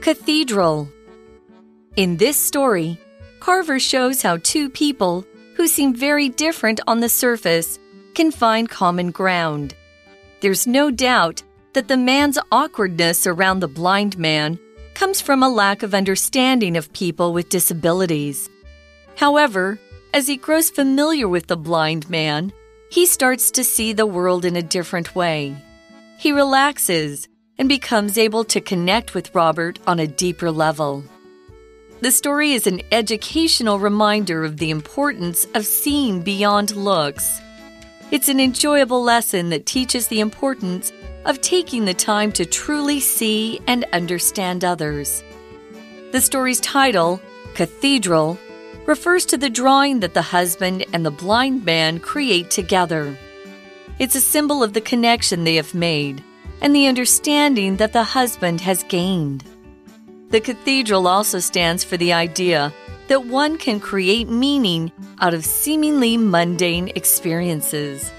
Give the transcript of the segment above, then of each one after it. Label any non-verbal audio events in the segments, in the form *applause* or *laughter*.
Cathedral. In this story, Carver shows how two people who seem very different on the surface can find common ground. There's no doubt that the man's awkwardness around the blind man comes from a lack of understanding of people with disabilities. However, as he grows familiar with the blind man, he starts to see the world in a different way. He relaxes and becomes able to connect with Robert on a deeper level. The story is an educational reminder of the importance of seeing beyond looks. It's an enjoyable lesson that teaches the importance of taking the time to truly see and understand others. The story's title, Cathedral, refers to the drawing that the husband and the blind man create together. It's a symbol of the connection they have made and the understanding that the husband has gained. The cathedral also stands for the idea that one can create meaning out of seemingly mundane experiences.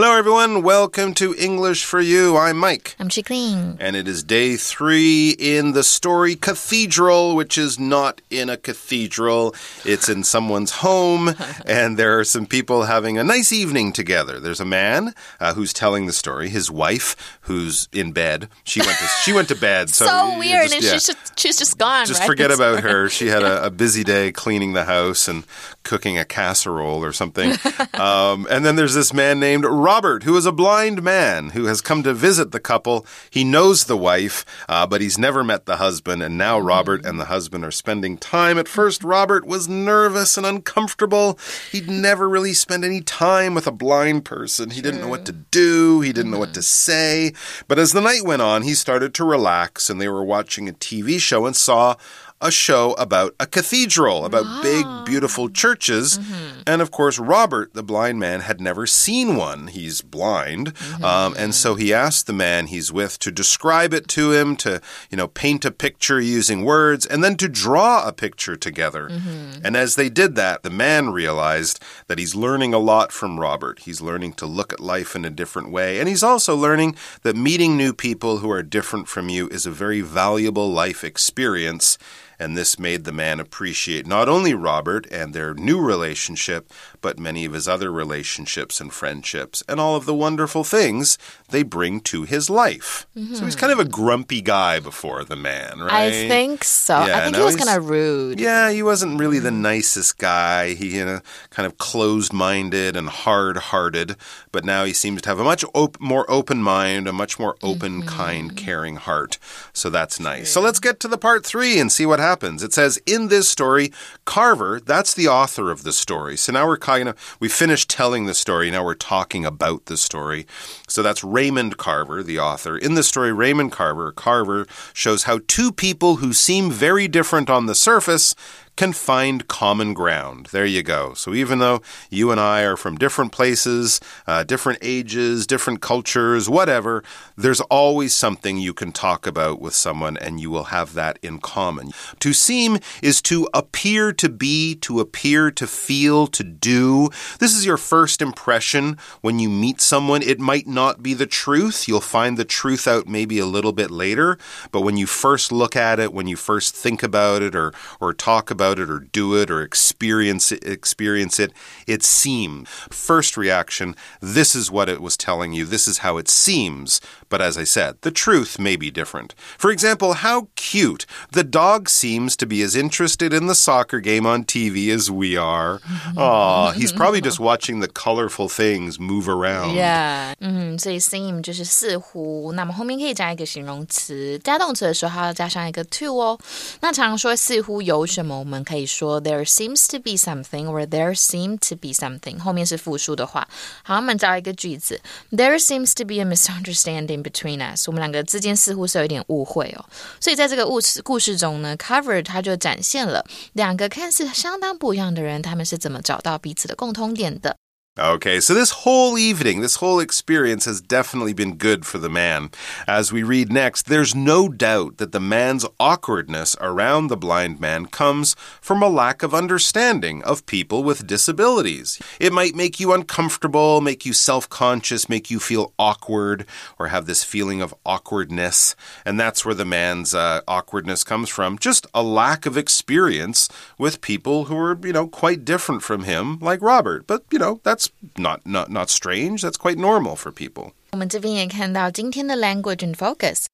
Hello, everyone. Welcome to English for You. I'm Mike. I'm Chicklin. And it is day three in the story Cathedral, which is not in a cathedral. It's in someone's home, *laughs* and there are some people having a nice evening together. There's a man uh, who's telling the story, his wife, who's in bed. She went to, she went to bed. So, so weird, just, and yeah, she's, just, she's just gone. just right? forget about her. *laughs* She had a, a busy day cleaning the house and cooking a casserole or something. *laughs* um, and then there's this man named Robert, who is a blind man who has come to visit the couple. He knows the wife, uh, but he's never met the husband. And now Robert and the husband are spending time. At first, Robert was nervous and uncomfortable. He'd never really spent any time with a blind person. He didn't know what to do, he didn't know what to say. But as the night went on, he started to relax, and they were watching a TV show and saw a show about a cathedral, about big, ah. beautiful churches. Mm-hmm. And of course, Robert, the blind man, had never seen one. He's blind. Mm-hmm. Um, and so he asked the man he's with to describe it to him, to, you know, paint a picture using words, and then to draw a picture together. Mm-hmm. And as they did that, the man realized that he's learning a lot from Robert. He's learning to look at life in a different way. And he's also learning that meeting new people who are different from you is a very valuable life experience. And this made the man appreciate not only Robert and their new relationship, but many of his other relationships and friendships, and all of the wonderful things they bring to his life. So he's hmm. kind of a grumpy guy before the man, right? I think so. Yeah, I think now he was kind of rude. Yeah, he wasn't really the hmm. nicest guy. He, you know, kind of closed-minded and hard-hearted. But now he seems to have a much op more open mind, a much more open, kind, mm-hmm. caring heart. So that's nice. So let's get to the part three and see what happens. It says in this story, Carver. That's the author of the story. So now we're kind of we finished telling the story. Now we're talking about the story. So that's Raymond Carver, the author. In the story, Raymond Carver, Carver shows how two people who seem very different on the surface can find common ground. There you go. So even though you and I are from different places, uh, different ages, different cultures, whatever, there's always something you can talk about with someone and you will have that in common. To seem is to appear to be, to appear to feel, to do. This is your first impression when you meet someone. It might not be the truth. You'll find the truth out maybe a little bit later, but when you first look at it, when you first think about it or or talk about it or do it or experience it, experience it, it seems. First reaction, this is what it was telling you. This is how it seems. But as I said, the truth may be different. For example, how cute. The dog seems to be as interested in the soccer game on TV as we are. Aw, he's probably *laughs* just watching the colorful things move around. Yeah，嗯，所以 seem 就是似乎，那么后面可以加一个形容词，加动词的时候还要加上一个 to 哦。那常说似乎有什么，我们 可以说 there seems to be something or there seem to be something，后面是复数的话。好，我们造一个句子，There seems to be a misunderstanding between us，我们两个之间似乎是有一点误会哦。所以在这个故事故事中呢，Cover 它就展现了两个看似相当不一样的人，他们是怎么找到彼此的共通点的。Okay, so this whole evening, this whole experience has definitely been good for the man. As we read next, there's no doubt that the man's awkwardness around the blind man comes from a lack of understanding of people with disabilities. It might make you uncomfortable, make you self conscious, make you feel awkward, or have this feeling of awkwardness. And that's where the man's uh, awkwardness comes from. Just a lack of experience with people who are, you know, quite different from him, like Robert. But, you know, that's not not not strange. That's quite normal for people. 我们这边也看到今天的 language and focus。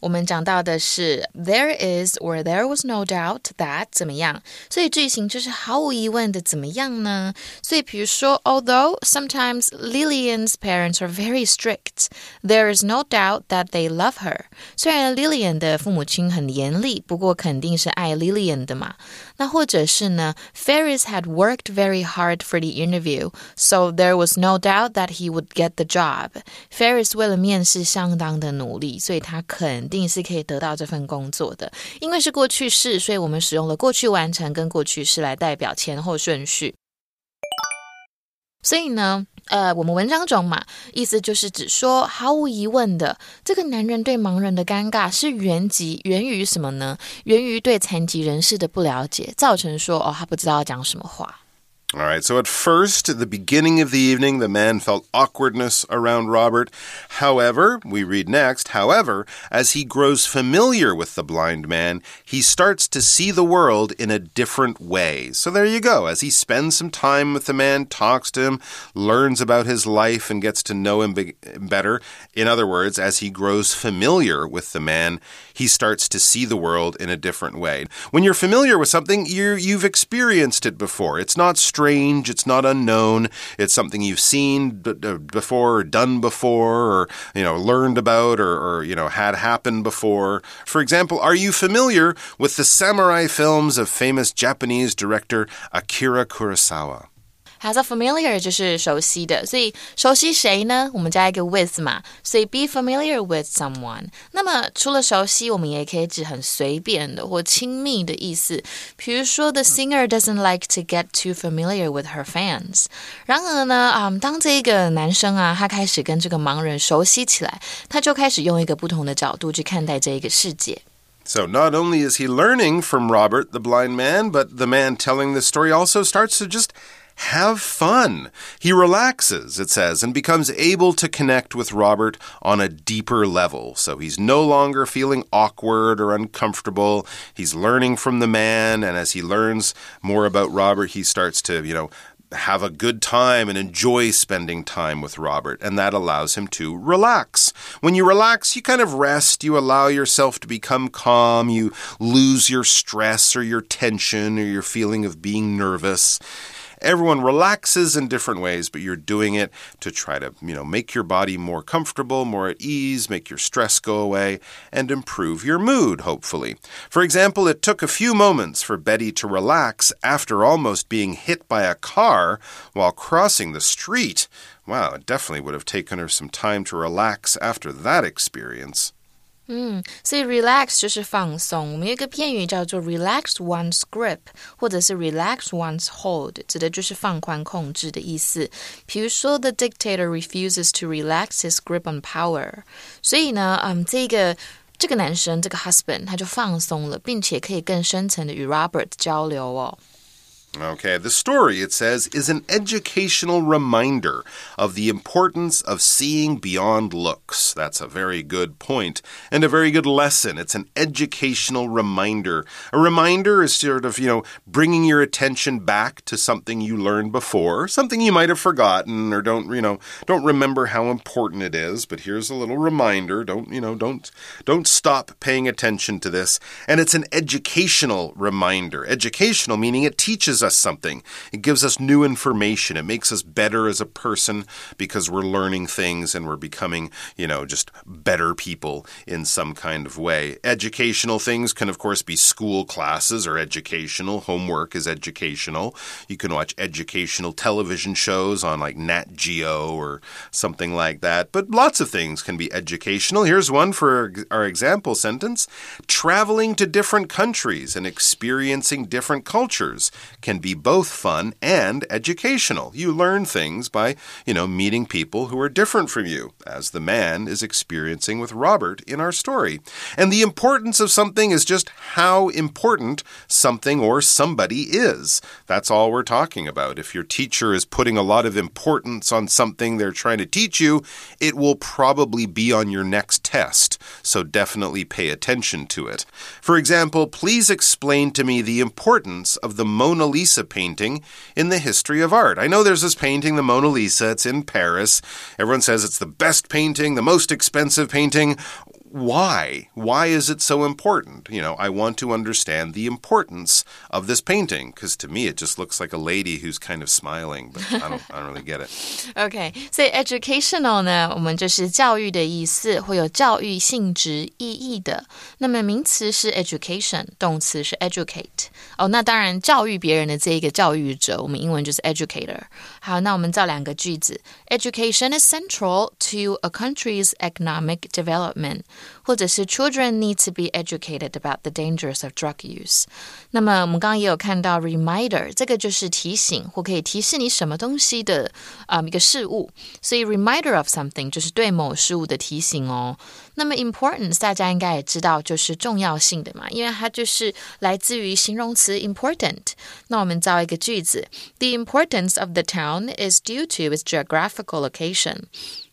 我们讲到的是 there is or there was no doubt that 怎么样，所以句型就是毫无疑问的怎么样呢？所以比如说，although sometimes Lillian's parents are very strict, there is no doubt that they love her。虽然 Lillian 的父母亲很严厉，不过肯定是爱 Lillian 的嘛。那或者是呢，Ferris had worked very hard for the interview, so there was no doubt that he would get the job。Ferris 为了面试相当的努力，所以他肯 定是可以得到这份工作的，因为是过去式，所以我们使用了过去完成跟过去式来代表前后顺序。所以呢，呃，我们文章中嘛，意思就是指说，毫无疑问的，这个男人对盲人的尴尬是源及源于什么呢？源于对残疾人士的不了解，造成说，哦，他不知道要讲什么话。All right, so at first, at the beginning of the evening, the man felt awkwardness around Robert. However, we read next, however, as he grows familiar with the blind man, he starts to see the world in a different way. So there you go. As he spends some time with the man, talks to him, learns about his life, and gets to know him better. In other words, as he grows familiar with the man, he starts to see the world in a different way. When you're familiar with something, you you've experienced it before. It's not strange, it's not unknown. It's something you've seen uh, before or done before or you know learned about or, or you know had happened before. For example, are you familiar with the samurai films of famous Japanese director Akira Kurosawa? has a familiar 就是熟悉的，所以熟悉谁呢？我们加一个 with 嘛，所以 be familiar with someone。那么除了熟悉，我们也可以指很随便的或亲密的意思。比如说，the singer doesn't like to get too familiar with her fans。然而呢，啊、嗯，当这个男生啊，他开始跟这个盲人熟悉起来，他就开始用一个不同的角度去看待这一个世界。So not only is he learning from Robert, the blind man, but the man telling the story also starts to just have fun. He relaxes, it says, and becomes able to connect with Robert on a deeper level. So he's no longer feeling awkward or uncomfortable. He's learning from the man, and as he learns more about Robert, he starts to, you know, have a good time and enjoy spending time with Robert, and that allows him to relax. When you relax, you kind of rest, you allow yourself to become calm, you lose your stress or your tension or your feeling of being nervous. Everyone relaxes in different ways, but you're doing it to try to, you know, make your body more comfortable, more at ease, make your stress go away, and improve your mood, hopefully. For example, it took a few moments for Betty to relax after almost being hit by a car while crossing the street. Wow, it definitely would have taken her some time to relax after that experience. 嗯，所以 relax 就是放松。我们有一个片语叫做 relax one's grip，或者是 relax one's hold，指的就是放宽控制的意思。比如说，the dictator refuses to relax his grip on power。所以呢，嗯，这个这个男生这个 husband 他就放松了，并且可以更深层的与 Robert 交流哦。 Okay, the story, it says, is an educational reminder of the importance of seeing beyond looks. That's a very good point and a very good lesson. It's an educational reminder. A reminder is sort of, you know, bringing your attention back to something you learned before, something you might have forgotten or don't, you know, don't remember how important it is, but here's a little reminder. Don't, you know, don't don't stop paying attention to this. And it's an educational reminder. Educational meaning it teaches us something. It gives us new information. It makes us better as a person because we're learning things and we're becoming, you know, just better people in some kind of way. Educational things can, of course, be school classes or educational. Homework is educational. You can watch educational television shows on like Nat Geo or something like that. But lots of things can be educational. Here's one for our example sentence Traveling to different countries and experiencing different cultures can be both fun and educational. You learn things by, you know, meeting people who are different from you, as the man is experiencing with Robert in our story. And the importance of something is just how important something or somebody is. That's all we're talking about. If your teacher is putting a lot of importance on something they're trying to teach you, it will probably be on your next test. So definitely pay attention to it. For example, please explain to me the importance of the Mona Lisa painting in the history of art. I know there's this painting, the Mona Lisa, it's in Paris. Everyone says it's the best painting, the most expensive painting why? Why is it so important? You know, I want to understand the importance of this painting because to me it just looks like a lady who's kind of smiling, but I don't, I don't really get it. *laughs* Okay, 所以 educational 呢，我们就是教育的意思，会有教育性质、意义的。那么名词是 education，动词是 educate。哦，那当然教育别人的这一个教育者，我们英文就是 educator。好，那我们造两个句子：Education is central to a country's economic development。 或者是 children need to be educated about the dangers of drug use。那么我们刚刚也有看到 reminder，这个就是提醒或可以提示你什么东西的啊、um, 一个事物，所以 reminder of something 就是对某事物的提醒哦。那么 importance 大家应该也知道就是重要性的嘛，因为它就是来自于形容词 important。那我们造一个句子：The importance of the town is due to its geographical location。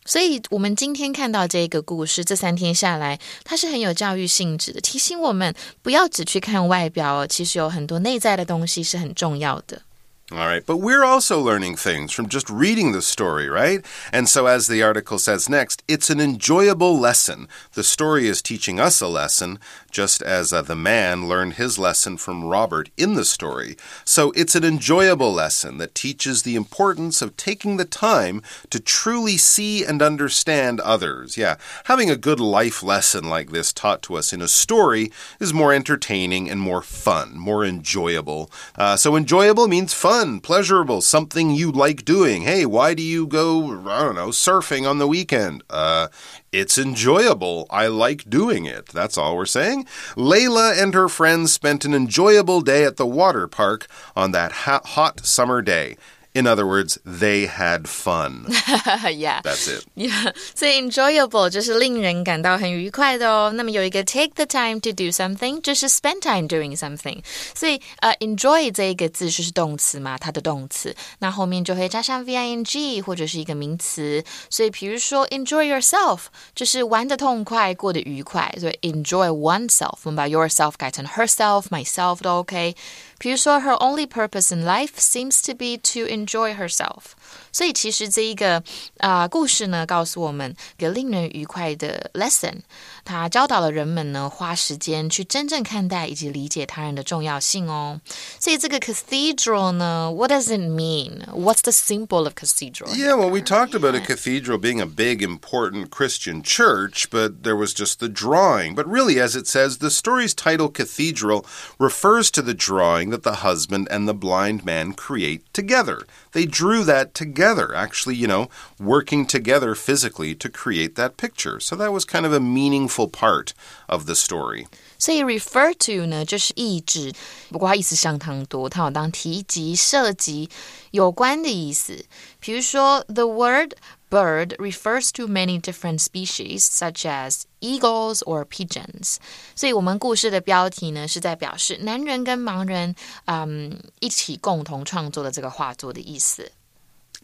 所以，我们今天看到这个故事，这三天下来，它是很有教育性质的，提醒我们不要只去看外表哦，其实有很多内在的东西是很重要的。All right, but we're also learning things from just reading the story, right? And so, as the article says next, it's an enjoyable lesson. The story is teaching us a lesson, just as uh, the man learned his lesson from Robert in the story. So, it's an enjoyable lesson that teaches the importance of taking the time to truly see and understand others. Yeah, having a good life lesson like this taught to us in a story is more entertaining and more fun, more enjoyable. Uh, so, enjoyable means fun fun, pleasurable, something you like doing. Hey, why do you go, I don't know, surfing on the weekend? Uh, it's enjoyable. I like doing it. That's all we're saying. Layla and her friends spent an enjoyable day at the water park on that hot summer day. In other words, they had fun. *laughs* yeah, that's it. Yeah，所以 enjoyable 就是令人感到很愉快的哦。那么有一个 take the time to do something，就是 spend time doing something。所以呃，enjoy 这一个字就是动词嘛，它的动词，那后面就会加上 v i n g 或者是一个名词。所以比如说 enjoy yourself 就是玩的痛快，过得愉快。所以 enjoy oneself，我们把 yourself 改成 herself、myself 都 OK。 比如说，her only purpose in life seems to be to enjoy herself。所以其实这一个啊、呃、故事呢，告诉我们一个令人愉快的 lesson。 它教导了人们呢，花时间去真正看待以及理解他人的重要性哦。所以这个 cathedral 呢，what does it mean? What's the symbol of cathedral? Yeah, well, we talked about a cathedral being a big, important Christian church, but there was just the drawing. But really, as it says, the story's title, Cathedral, refers to the drawing that the husband and the blind man create together. They drew that together, actually, you know, working together physically to create that picture. So that was kind of a meaningful part of the story. 所以 refer to 呢，就是意指，不过它意思相当多，它有当提及、涉及、有关的意思。比如说，the word bird refers to many different species, such as eagles or pigeons。所以，我们故事的标题呢，是在表示男人跟盲人，嗯，一起共同创作的这个画作的意思。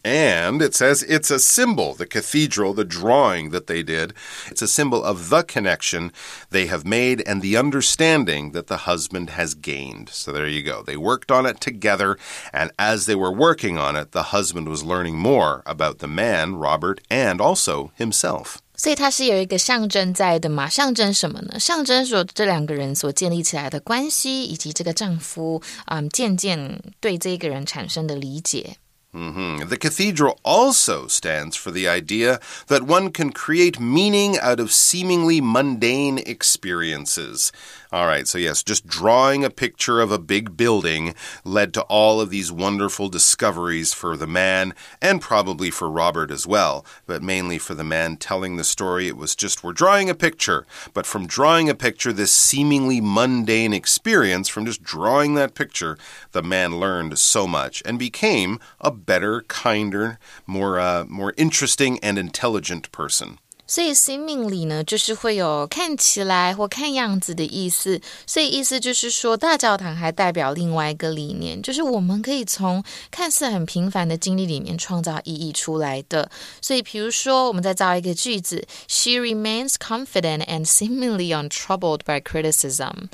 and it says it's a symbol, the cathedral, the drawing that they did. It's a symbol of the connection they have made and the understanding that the husband has gained. So there you go. They worked on it together, and as they were working on it, the husband was learning more about the man, Robert, and also himself. 所以它是有一个象征在的嘛？象征什么呢？象征说这两个人所建立起来的关系，以及这个丈夫啊、嗯，渐渐对这个人产生的理解。 Mm -hmm. The cathedral also stands for the idea that one can create meaning out of seemingly mundane experiences. All right, so yes, just drawing a picture of a big building led to all of these wonderful discoveries for the man and probably for Robert as well, but mainly for the man telling the story. It was just we're drawing a picture, but from drawing a picture, this seemingly mundane experience, from just drawing that picture, the man learned so much and became a better, kinder, more uh, more interesting and intelligent person. 所以 seemingly 呢，就是会有看起来或看样子的意思。所以意思就是说，大教堂还代表另外一个理念，就是我们可以从看似很平凡的经历里面创造意义出来的。所以，比如说，我们再造一个句子：She remains confident and seemingly untroubled by criticism。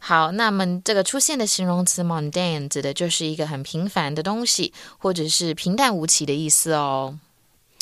好，那么这个出现的形容词 mundane 指的就是一个很平凡的东西，或者是平淡无奇的意思哦。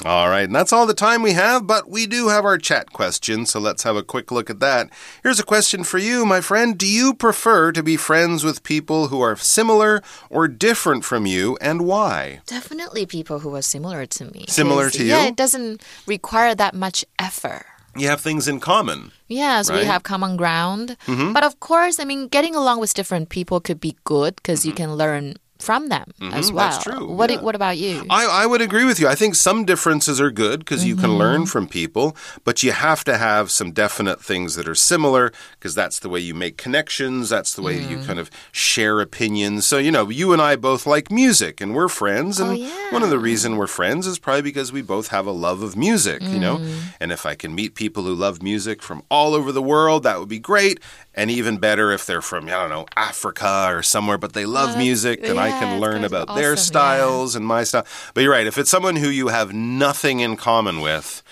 All right, and that's all the time we have, but we do have our chat question, so let's have a quick look at that. Here's a question for you, my friend. Do you prefer to be friends with people who are similar or different from you, and why? Definitely people who are similar to me. Similar to you? Yeah, it doesn't require that much effort. You have things in common. Yes, right? we have common ground. Mm -hmm. But of course, I mean, getting along with different people could be good because mm -hmm. you mm-hmm. can learn from them mm -hmm, as well. That's true. What yeah. What about you? I, I would agree with you. I think some differences are good because you can learn mm-hmm. from people, but you have to have some definite things that are similar because that's the way you make connections. That's the way mm. you kind of share opinions. So you know, you and I both like music, and we're friends. And oh, yeah. one of the reason we're friends is probably because we both have a love of music. Mm. You know, mm. and if I can meet people who love music from all over the world, that would be great. And even better if they're from I don't know Africa or somewhere, but they love uh, music, then yeah. I can learn about awesome, their styles yeah. and my style. But you're right. If it's someone who you have nothing in common with,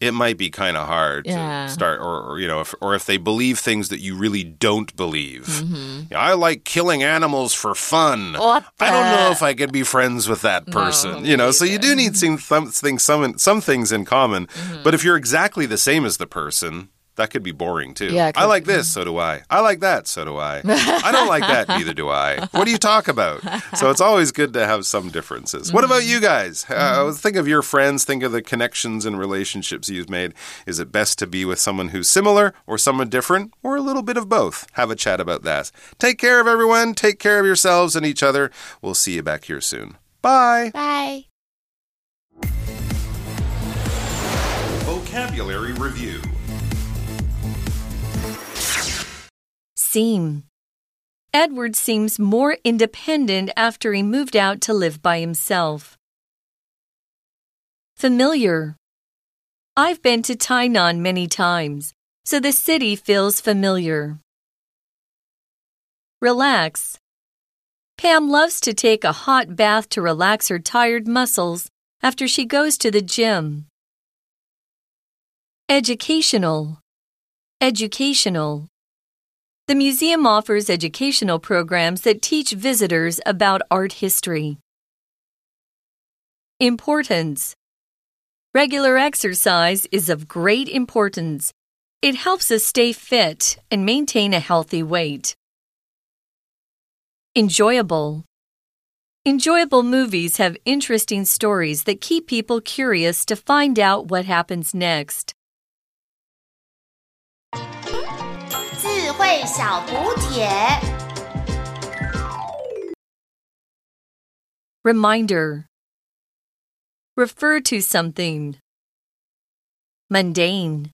it might be kind of hard yeah. to start, or, or, you know, if, or if they believe things that you really don't believe. Mm-hmm. I like killing animals for fun. I don't know if I could be friends with that person. No, you know, so you do need some, some things, some, some things in common. Mm-hmm. But if you're exactly the same as the person, that could be boring too. Yeah, I like this, so do I. I like that, so do I. I don't like that, neither do I. What do you talk about? So it's always good to have some differences. What about you guys? Uh, think of your friends, think of the connections and relationships you've made. Is it best to be with someone who's similar or someone different or a little bit of both? Have a chat about that. Take care of everyone, take care of yourselves and each other. We'll see you back here soon. Bye. Bye. Vocabulary Review seem. Edward seems more independent after he moved out to live by himself. Familiar. I've been to Tainan many times, so the city feels familiar. Relax. Pam loves to take a hot bath to relax her tired muscles after she goes to the gym. Educational. Educational. The museum offers educational programs that teach visitors about art history. Importance Regular exercise is of great importance. It helps us stay fit and maintain a healthy weight. Enjoyable Enjoyable movies have interesting stories that keep people curious to find out what happens next. 慧小补帖。Reminder Refer to something. Mundane.